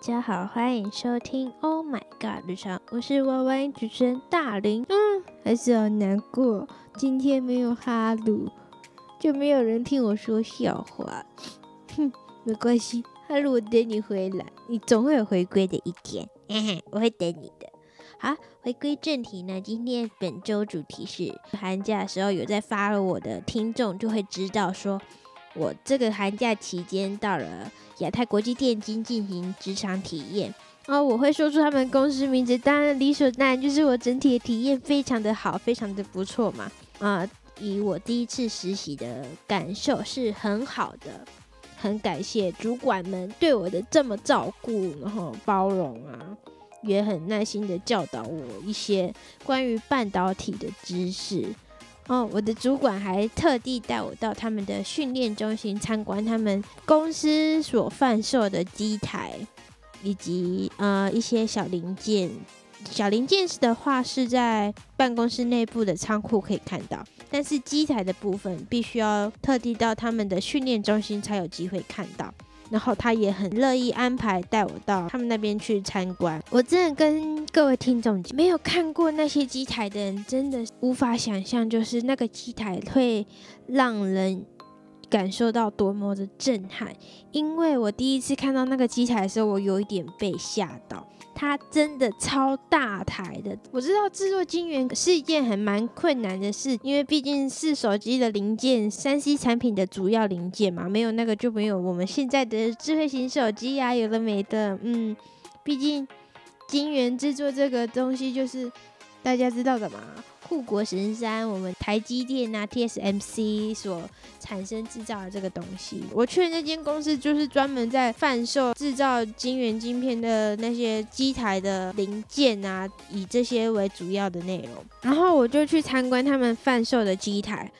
大家好，欢迎收听 Oh My God 日常，我是 YY 主持人大林。嗯，还是好难过，今天没有哈鲁，就没有人听我说笑话。哼，没关系，哈鲁，我等你回来，你总会有回归的一天。嘿嘿，我会等你的。好，回归正题呢，今天本周主题是寒假的时候有在发了我的听众就会知道说。我这个寒假期间到了亚太国际电竞进行职场体验，然后我会说出他们公司名字，当然理所当然就是我整体的体验非常的好，非常的不错嘛。啊，以我第一次实习的感受是很好的，很感谢主管们对我的这么照顾，然后包容啊，也很耐心的教导我一些关于半导体的知识。哦，我的主管还特地带我到他们的训练中心参观他们公司所贩售的机台，以及呃一些小零件。小零件的话是在办公室内部的仓库可以看到，但是机台的部分必须要特地到他们的训练中心才有机会看到。然后他也很乐意安排带我到他们那边去参观。我真的跟各位听众，没有看过那些机台的人，真的无法想象，就是那个机台会让人感受到多么的震撼。因为我第一次看到那个机台的时候，我有一点被吓到。它真的超大台的，我知道制作晶圆是一件很蛮困难的事，因为毕竟是手机的零件，三 C 产品的主要零件嘛，没有那个就没有我们现在的智慧型手机呀，有的没的，嗯，毕竟晶圆制作这个东西就是大家知道的嘛。护国神山，我们台积电啊，TSMC 所产生制造的这个东西，我去的那间公司就是专门在贩售制造晶圆晶片的那些机台的零件啊，以这些为主要的内容。然后我就去参观他们贩售的机台，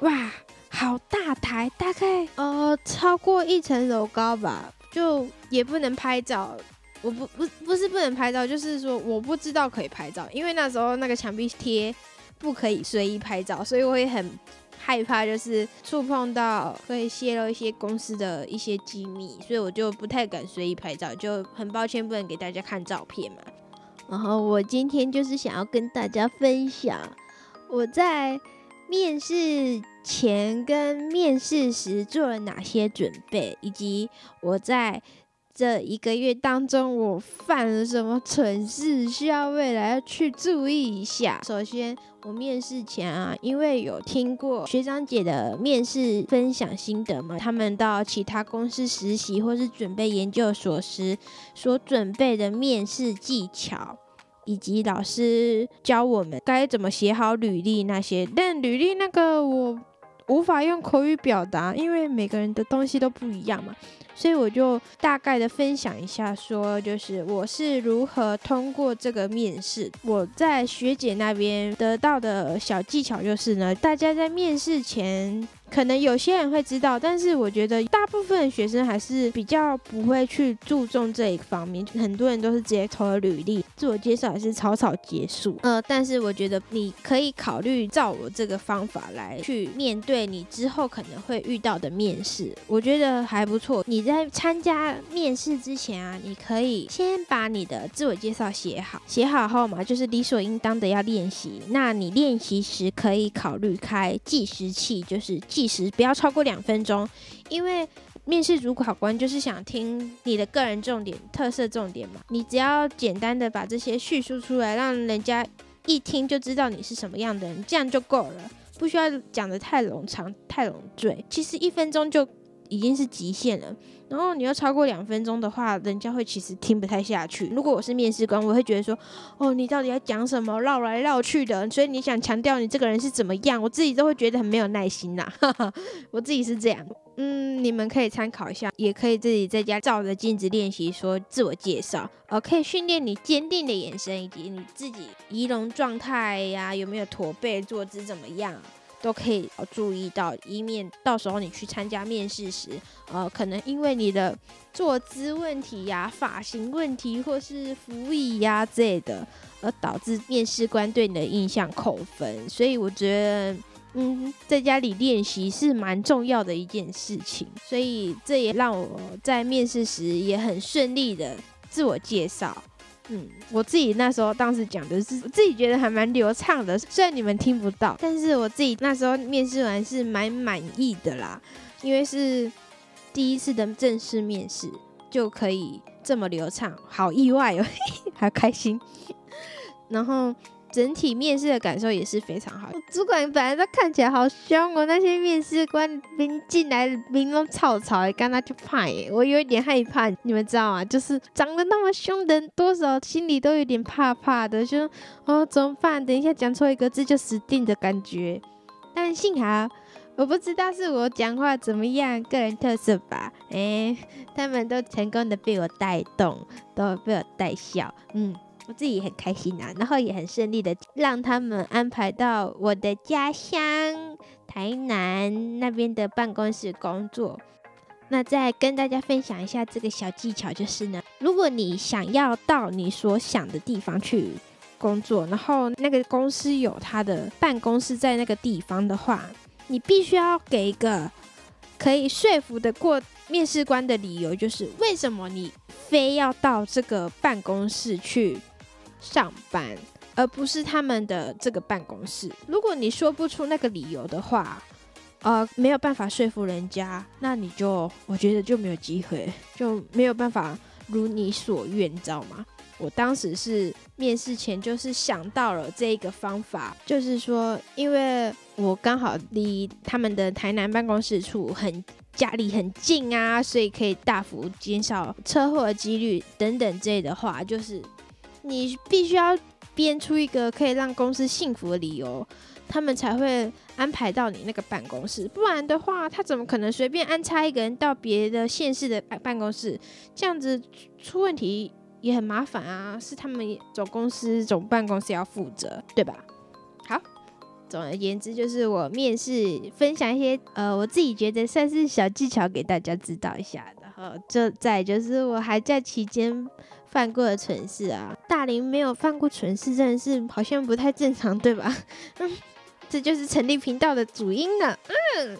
哇，好大台，大概呃超过一层楼高吧，就也不能拍照。我不不不是不能拍照，就是说我不知道可以拍照，因为那时候那个墙壁贴。不可以随意拍照，所以我也很害怕，就是触碰到会泄露一些公司的一些机密，所以我就不太敢随意拍照，就很抱歉不能给大家看照片嘛。然后我今天就是想要跟大家分享我在面试前跟面试时做了哪些准备，以及我在。这一个月当中，我犯了什么蠢事，需要未来要去注意一下。首先，我面试前啊，因为有听过学长姐的面试分享心得嘛，他们到其他公司实习或是准备研究所时所准备的面试技巧，以及老师教我们该怎么写好履历那些。但履历那个我无法用口语表达，因为每个人的东西都不一样嘛。所以我就大概的分享一下，说就是我是如何通过这个面试。我在学姐那边得到的小技巧就是呢，大家在面试前。可能有些人会知道，但是我觉得大部分学生还是比较不会去注重这一方面。很多人都是直接投了履历，自我介绍还是草草结束。呃，但是我觉得你可以考虑照我这个方法来去面对你之后可能会遇到的面试，我觉得还不错。你在参加面试之前啊，你可以先把你的自我介绍写好，写好后嘛，就是理所应当的要练习。那你练习时可以考虑开计时器，就是计。时不要超过两分钟，因为面试主考官就是想听你的个人重点、特色重点嘛。你只要简单的把这些叙述出来，让人家一听就知道你是什么样的人，这样就够了，不需要讲的太冗长、太冗赘。其实一分钟就已经是极限了。然后你要超过两分钟的话，人家会其实听不太下去。如果我是面试官，我会觉得说，哦，你到底要讲什么，绕来绕去的，所以你想强调你这个人是怎么样，我自己都会觉得很没有耐心呐。我自己是这样，嗯，你们可以参考一下，也可以自己在家照着镜子练习说自我介绍，呃，可以训练你坚定的眼神以及你自己仪容状态呀，有没有驼背，坐姿怎么样。都可以注意到，以免到时候你去参加面试时，呃，可能因为你的坐姿问题呀、发型问题或是服仪呀之类的，而导致面试官对你的印象扣分。所以我觉得，嗯，在家里练习是蛮重要的一件事情。所以这也让我在面试时也很顺利的。自我介绍。嗯，我自己那时候当时讲的是，自己觉得还蛮流畅的，虽然你们听不到，但是我自己那时候面试完是蛮满意的啦，因为是第一次的正式面试就可以这么流畅，好意外哦，还开心。然后。整体面试的感受也是非常好。主管本来都看起来好凶哦，那些面试官临进来明龙草草，刚他就怕耶，我有一点害怕，你们知道吗？就是长得那么凶的人，多少心里都有点怕怕的，就哦怎么办？等一下讲错一个字就死定的感觉。但幸好我不知道是我讲话怎么样，个人特色吧。哎，他们都成功的被我带动，都被我带笑，嗯。我自己很开心啊，然后也很顺利的让他们安排到我的家乡台南那边的办公室工作。那再跟大家分享一下这个小技巧，就是呢，如果你想要到你所想的地方去工作，然后那个公司有他的办公室在那个地方的话，你必须要给一个可以说服得过面试官的理由，就是为什么你非要到这个办公室去。上班，而不是他们的这个办公室。如果你说不出那个理由的话，呃，没有办法说服人家，那你就我觉得就没有机会，就没有办法如你所愿，你知道吗？我当时是面试前就是想到了这一个方法，就是说，因为我刚好离他们的台南办公室处很家里很近啊，所以可以大幅减少车祸的几率等等之类的话，就是。你必须要编出一个可以让公司幸福的理由，他们才会安排到你那个办公室。不然的话，他怎么可能随便安插一个人到别的县市的办办公室？这样子出问题也很麻烦啊！是他们总公司总办公室要负责，对吧？好，总而言之，就是我面试分享一些呃，我自己觉得算是小技巧给大家知道一下。然后，就在就是我还在期间。犯过的蠢事啊，大林没有犯过蠢事，真的是好像不太正常，对吧？嗯，这就是成立频道的主因呢。嗯，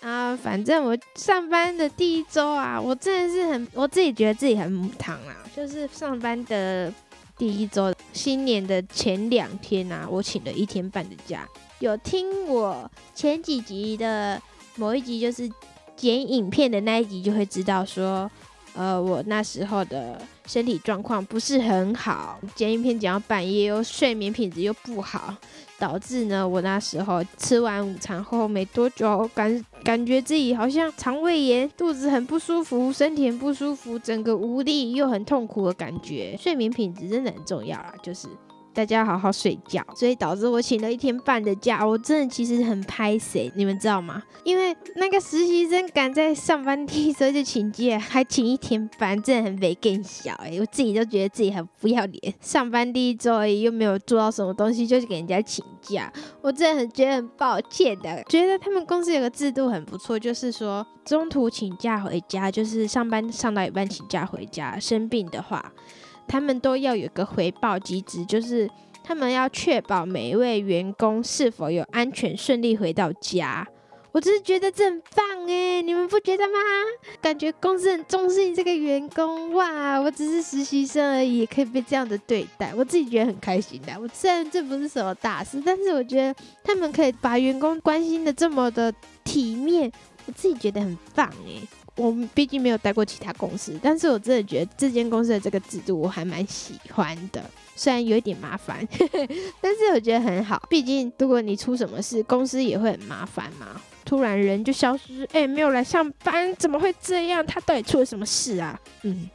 啊，反正我上班的第一周啊，我真的是很，我自己觉得自己很母汤啊。就是上班的第一周，新年的前两天啊，我请了一天半的假。有听我前几集的某一集，就是剪影片的那一集，就会知道说。呃，我那时候的身体状况不是很好，剪影片剪到半夜，又睡眠品质又不好，导致呢，我那时候吃完午餐后没多久，感感觉自己好像肠胃炎，肚子很不舒服，身体很不舒服，整个无力又很痛苦的感觉。睡眠品质真的很重要啊，就是。大家好好睡觉，所以导致我请了一天半的假。我真的其实很拍谁，你们知道吗？因为那个实习生敢在上班第一周就请假，还请一天半，真的很没更小哎！我自己都觉得自己很不要脸。上班第一周而已，又没有做到什么东西，就给人家请假，我真的很觉得很抱歉的。觉得他们公司有个制度很不错，就是说中途请假回家，就是上班上到一半请假回家，生病的话。他们都要有个回报机制，就是他们要确保每一位员工是否有安全顺利回到家。我只是觉得这很棒哎，你们不觉得吗？感觉公司很重视你这个员工哇！我只是实习生而已，可以被这样的对待，我自己觉得很开心的。我虽然这不是什么大事，但是我觉得他们可以把员工关心的这么的体面，我自己觉得很棒哎。我们毕竟没有待过其他公司，但是我真的觉得这间公司的这个制度我还蛮喜欢的，虽然有一点麻烦，但是我觉得很好。毕竟如果你出什么事，公司也会很麻烦嘛。突然人就消失，哎，没有来上班，怎么会这样？他到底出了什么事啊？嗯。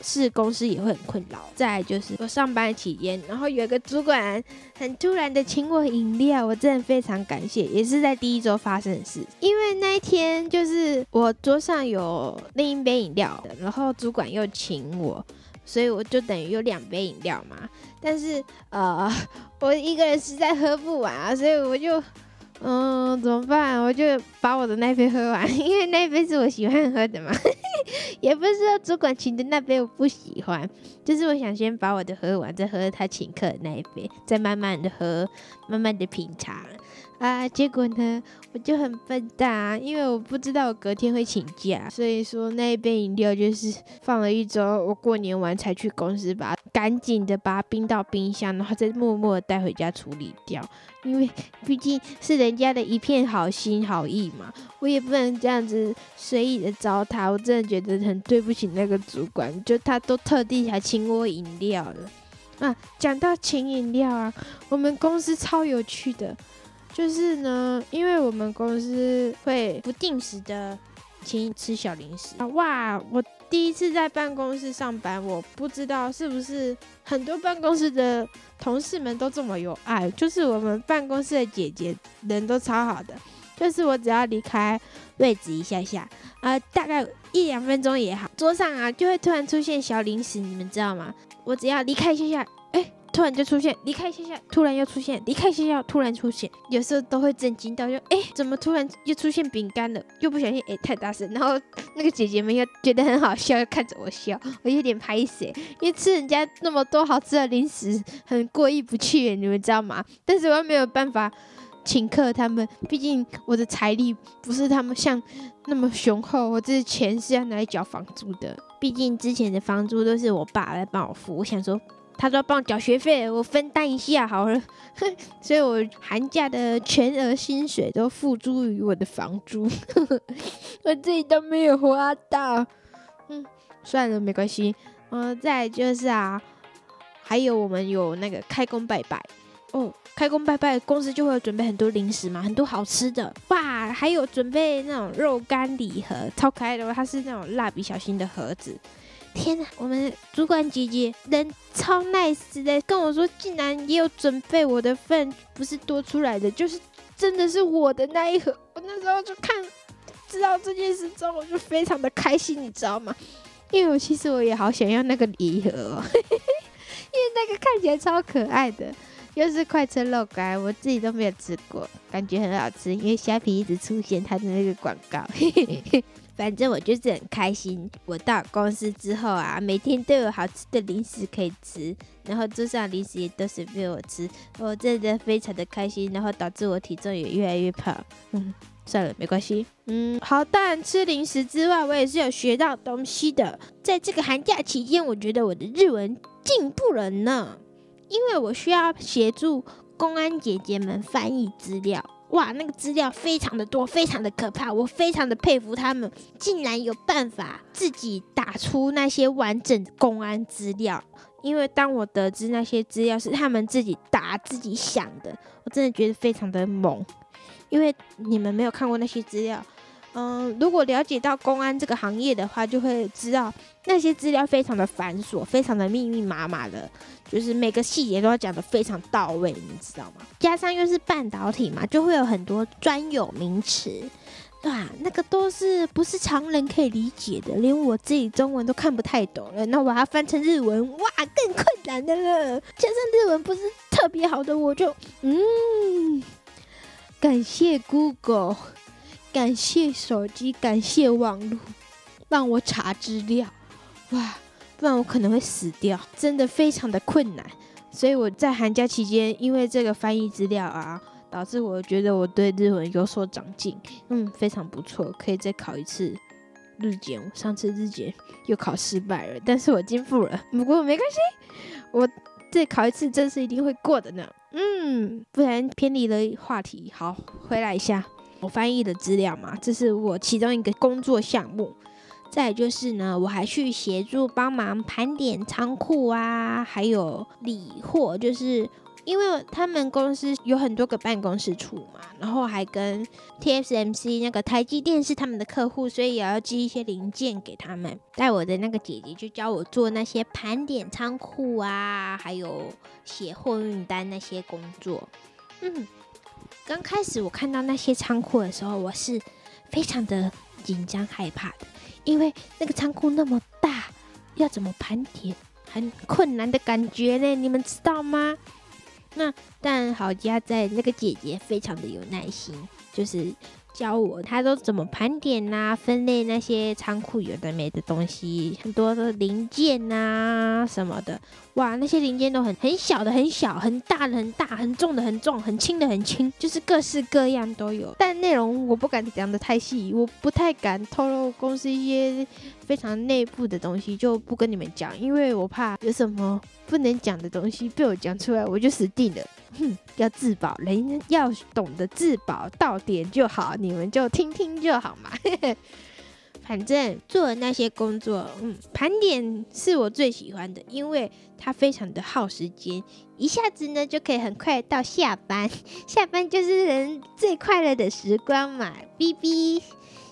是公司也会很困扰。再就是我上班期间，然后有一个主管很突然的请我饮料，我真的非常感谢，也是在第一周发生的事。因为那一天就是我桌上有另一杯饮料，然后主管又请我，所以我就等于有两杯饮料嘛。但是呃，我一个人实在喝不完啊，所以我就。嗯，怎么办？我就把我的那杯喝完，因为那杯是我喜欢喝的嘛。也不是说主管请的那杯我不喜欢，就是我想先把我的喝完，再喝他请客的那一杯，再慢慢的喝，慢慢的品尝。啊，结果呢，就很笨蛋啊，因为我不知道我隔天会请假，所以说那一杯饮料就是放了一周，我过年完才去公司把赶紧的把它冰到冰箱，然后再默默的带回家处理掉，因为 毕竟是人家的一片好心好意嘛，我也不能这样子随意的糟蹋，我真的觉得很对不起那个主管，就他都特地还请我饮料了。啊，讲到请饮料啊，我们公司超有趣的。就是呢，因为我们公司会不定时的请你吃小零食啊！哇，我第一次在办公室上班，我不知道是不是很多办公室的同事们都这么有爱。就是我们办公室的姐姐人都超好的，就是我只要离开位置一下下，呃，大概一两分钟也好，桌上啊就会突然出现小零食，你们知道吗？我只要离开一下下。突然就出现，离开学校，突然又出现，离开学校，突然出现，有时候都会震惊到，就哎，怎么突然又出现饼干了？又不小心哎，太大声，然后那个姐姐们又觉得很好笑，又看着我笑，我有点拍死，因为吃人家那么多好吃的零食，很过意不去，你们知道吗？但是我又没有办法请客他们，毕竟我的财力不是他们像那么雄厚，我这钱是要拿来缴房租的，毕竟之前的房租都是我爸来帮我付，我想说。他说帮我缴学费，我分担一下好了，所以我寒假的全额薪水都付诸于我的房租，我自己都没有花到。嗯，算了，没关系。嗯，再就是啊，还有我们有那个开工拜拜哦，开工拜拜公司就会准备很多零食嘛，很多好吃的哇，还有准备那种肉干礼盒，超可爱的哦，它是那种蜡笔小新的盒子。天呐，我们主管姐姐人超 nice 的，跟我说竟然也有准备我的份，不是多出来的，就是真的是我的那一盒。我那时候就看知道这件事之后，我就非常的开心，你知道吗？因为我其实我也好想要那个礼盒，哦，因为那个看起来超可爱的，又是快车肉干，我自己都没有吃过，感觉很好吃，因为虾皮一直出现它的那个广告。反正我就是很开心。我到公司之后啊，每天都有好吃的零食可以吃，然后桌上零食也都随便我吃，我真的非常的开心。然后导致我体重也越来越胖。嗯，算了，没关系。嗯，好。当然，吃零食之外，我也是有学到东西的。在这个寒假期间，我觉得我的日文进步了呢，因为我需要协助公安姐姐们翻译资料。哇，那个资料非常的多，非常的可怕，我非常的佩服他们，竟然有办法自己打出那些完整的公安资料。因为当我得知那些资料是他们自己打、自己想的，我真的觉得非常的猛。因为你们没有看过那些资料。嗯，如果了解到公安这个行业的话，就会知道那些资料非常的繁琐，非常的密密麻麻的，就是每个细节都要讲的非常到位，你知道吗？加上又是半导体嘛，就会有很多专有名词，对吧？那个都是不是常人可以理解的，连我自己中文都看不太懂了。那我要翻成日文，哇，更困难的了。加上日文不是特别好的，我就嗯，感谢 Google。感谢手机，感谢网络，让我查资料，哇，不然我可能会死掉，真的非常的困难。所以我在寒假期间，因为这个翻译资料啊，导致我觉得我对日文有所长进，嗯，非常不错，可以再考一次日检。我上次日检又考失败了，但是我进步了，不过没关系，我再考一次，这次一定会过的呢。嗯，不然偏离了话题，好，回来一下。我翻译的资料嘛，这是我其中一个工作项目。再就是呢，我还去协助帮忙盘点仓库啊，还有理货，就是因为他们公司有很多个办公室处嘛，然后还跟 TSMC 那个台积电是他们的客户，所以也要寄一些零件给他们。带我的那个姐姐就教我做那些盘点仓库啊，还有写货运单那些工作，嗯。刚开始我看到那些仓库的时候，我是非常的紧张害怕的，因为那个仓库那么大，要怎么盘点，很困难的感觉呢？你们知道吗？那但好家在那个姐姐非常的有耐心，就是教我他都怎么盘点呐、分类那些仓库有的没的东西，很多的零件呐什么的。哇，那些零件都很很小的很小，很大的很大，很重的很重，很轻的很轻，就是各式各样都有。但内容我不敢讲的太细，我不太敢透露公司一些非常内部的东西，就不跟你们讲，因为我怕有什么不能讲的东西被我讲出来，我就死定了。哼，要自保，人要懂得自保，到点就好，你们就听听就好嘛。反正做那些工作，嗯，盘点是我最喜欢的，因为它非常的耗时间，一下子呢就可以很快到下班，下班就是人最快乐的时光嘛。哔哔，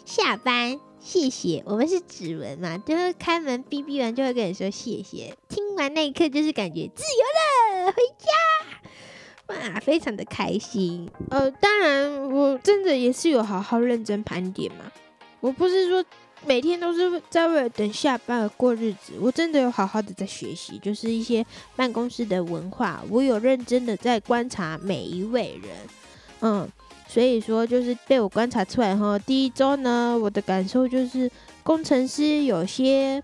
下班，谢谢。我们是指纹嘛，就是开门哔哔完就会跟你说谢谢，听完那一刻就是感觉自由了，回家，哇，非常的开心。呃，当然我真的也是有好好认真盘点嘛，我不是说。每天都是在为了等下班而过日子，我真的有好好的在学习，就是一些办公室的文化，我有认真的在观察每一位人，嗯，所以说就是被我观察出来哈。第一周呢，我的感受就是工程师有些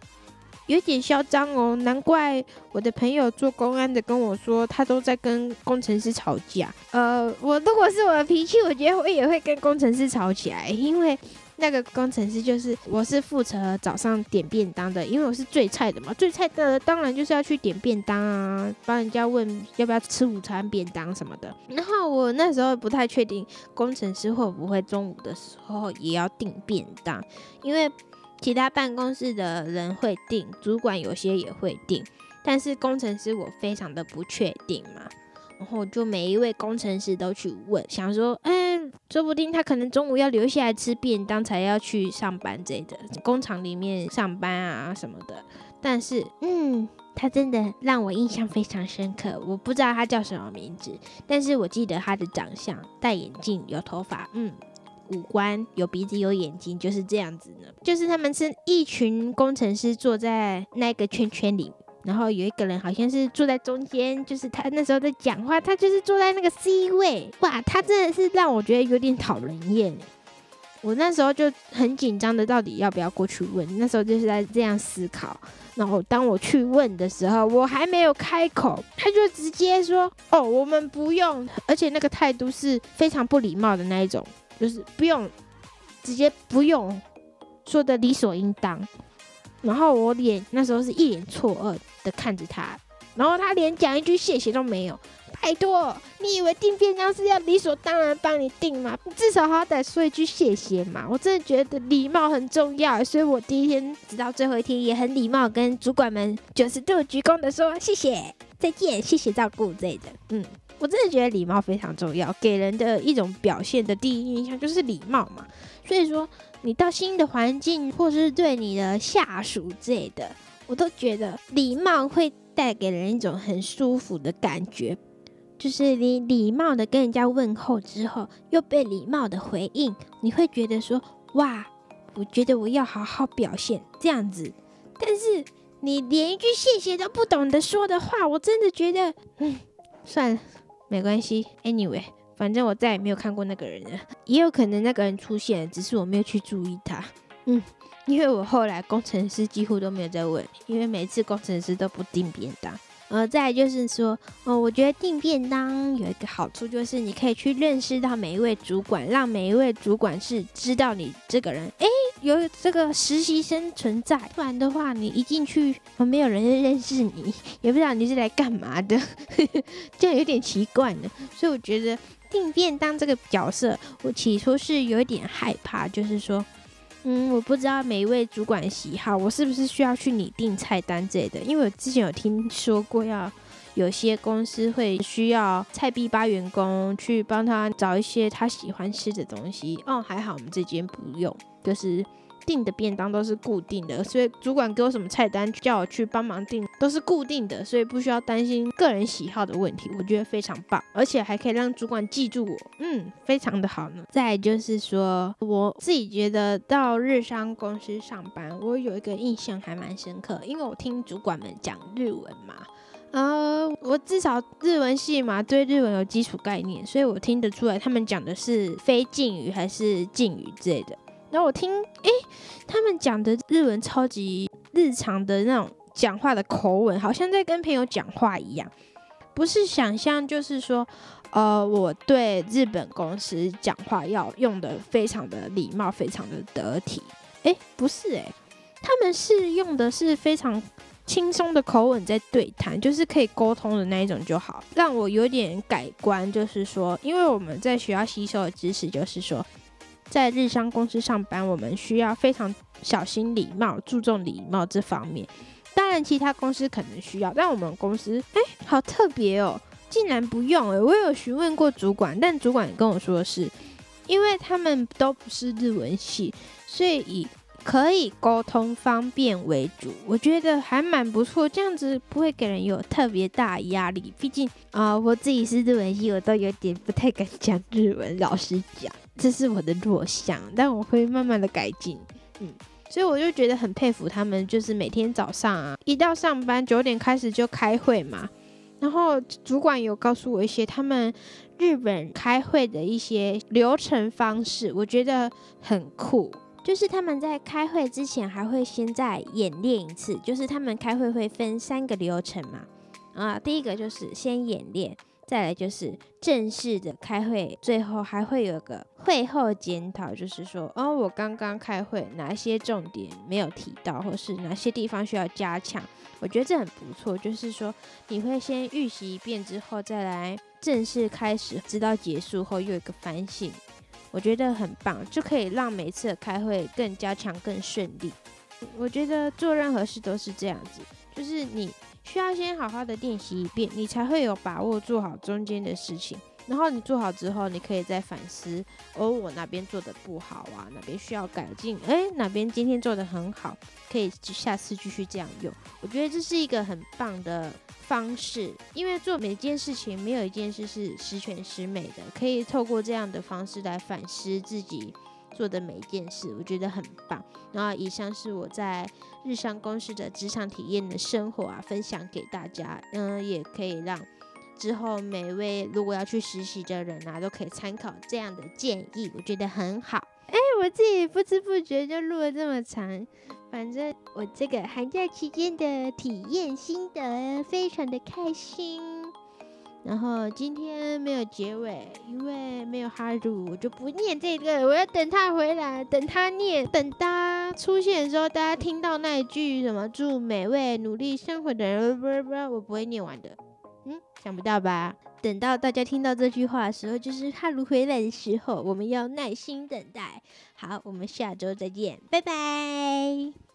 有点嚣张哦，难怪我的朋友做公安的跟我说，他都在跟工程师吵架。呃，我如果是我的脾气，我觉得我也会跟工程师吵起来，因为。那个工程师就是，我是负责早上点便当的，因为我是最菜的嘛，最菜的当然就是要去点便当啊，帮人家问要不要吃午餐便当什么的。然后我那时候不太确定工程师会不会中午的时候也要订便当，因为其他办公室的人会订，主管有些也会订，但是工程师我非常的不确定嘛。然后就每一位工程师都去问，想说，哎，说不定他可能中午要留下来吃便当，才要去上班之类的，工厂里面上班啊什么的。但是，嗯，他真的让我印象非常深刻。我不知道他叫什么名字，但是我记得他的长相，戴眼镜，有头发，嗯，五官有鼻子有眼睛，就是这样子呢。就是他们是一群工程师坐在那个圈圈里。然后有一个人好像是坐在中间，就是他那时候在讲话，他就是坐在那个 C 位，哇，他真的是让我觉得有点讨人厌。我那时候就很紧张的，到底要不要过去问？那时候就是在这样思考。然后当我去问的时候，我还没有开口，他就直接说：“哦，我们不用。”而且那个态度是非常不礼貌的那一种，就是不用，直接不用，说的理所应当。然后我脸那时候是一脸错愕的看着他，然后他连讲一句谢谢都没有。拜托，你以为订便当是要理所当然帮你订吗？至少好歹说一句谢谢嘛！我真的觉得礼貌很重要，所以我第一天直到最后一天也很礼貌，跟主管们九十度鞠躬的说谢谢、再见、谢谢照顾之类的。嗯，我真的觉得礼貌非常重要，给人的一种表现的第一印象就是礼貌嘛。所以说。你到新的环境，或是对你的下属之类的，我都觉得礼貌会带给人一种很舒服的感觉。就是你礼貌的跟人家问候之后，又被礼貌的回应，你会觉得说：哇，我觉得我要好好表现这样子。但是你连一句谢谢都不懂得说的话，我真的觉得，嗯，算了，没关系。Anyway。反正我再也没有看过那个人了，也有可能那个人出现，只是我没有去注意他。嗯，因为我后来工程师几乎都没有再问，因为每次工程师都不定便当。呃，再就是说，哦，我觉得订便当有一个好处，就是你可以去认识到每一位主管，让每一位主管是知道你这个人，哎，有这个实习生存在。不然的话，你一进去，没有人认识你，也不知道你是来干嘛的，这样有点奇怪呢。所以我觉得订便当这个角色，我起初是有一点害怕，就是说。嗯，我不知道每一位主管喜好，我是不是需要去拟定菜单之类的？因为我之前有听说过，要有些公司会需要菜逼吧员工去帮他找一些他喜欢吃的东西。哦，还好我们这间不用，就是。订的便当都是固定的，所以主管给我什么菜单，叫我去帮忙订，都是固定的，所以不需要担心个人喜好的问题。我觉得非常棒，而且还可以让主管记住我，嗯，非常的好呢。再就是说，我自己觉得到日商公司上班，我有一个印象还蛮深刻，因为我听主管们讲日文嘛，呃，我至少日文系嘛，对日文有基础概念，所以我听得出来他们讲的是非敬语还是敬语之类的。然后我听，诶，他们讲的日文超级日常的那种讲话的口吻，好像在跟朋友讲话一样，不是想象，就是说，呃，我对日本公司讲话要用的非常的礼貌，非常的得体。诶，不是，诶，他们是用的是非常。轻松的口吻在对谈，就是可以沟通的那一种就好。让我有点改观，就是说，因为我们在学校吸收的知识，就是说，在日商公司上班，我们需要非常小心礼貌，注重礼貌这方面。当然，其他公司可能需要，但我们公司，哎，好特别哦，竟然不用哎！我有询问过主管，但主管跟我说的是，因为他们都不是日文系，所以以。可以沟通方便为主，我觉得还蛮不错，这样子不会给人有特别大压力。毕竟啊，我自己是日文系，我都有点不太敢讲日文。老实讲，这是我的弱项，但我会慢慢的改进。嗯，所以我就觉得很佩服他们，就是每天早上啊，一到上班九点开始就开会嘛，然后主管有告诉我一些他们日本开会的一些流程方式，我觉得很酷。就是他们在开会之前还会先再演练一次，就是他们开会会分三个流程嘛，啊，第一个就是先演练，再来就是正式的开会，最后还会有个会后检讨，就是说，哦，我刚刚开会哪些重点没有提到，或是哪些地方需要加强，我觉得这很不错，就是说你会先预习一遍之后再来正式开始，直到结束后又一个反省。我觉得很棒，就可以让每次的开会更加强、更顺利。我觉得做任何事都是这样子，就是你需要先好好的练习一遍，你才会有把握做好中间的事情。然后你做好之后，你可以再反思，哦，我哪边做的不好啊？哪边需要改进？诶，哪边今天做的很好，可以下次继续这样用。我觉得这是一个很棒的方式，因为做每件事情没有一件事是十全十美的，可以透过这样的方式来反思自己做的每一件事，我觉得很棒。然后以上是我在日商公司的职场体验的生活啊，分享给大家，嗯，也可以让。之后，每位如果要去实习的人啊，都可以参考这样的建议，我觉得很好。哎，我自己不知不觉就录了这么长，反正我这个寒假期间的体验心得非常的开心。然后今天没有结尾，因为没有哈鲁，我就不念这个，我要等他回来，等他念，等他出现的时候，大家听到那一句什么“祝每位努力生活的人”，不不不，我不会念完的。嗯，想不到吧？等到大家听到这句话的时候，就是哈鲁回来的时候，我们要耐心等待。好，我们下周再见，拜拜。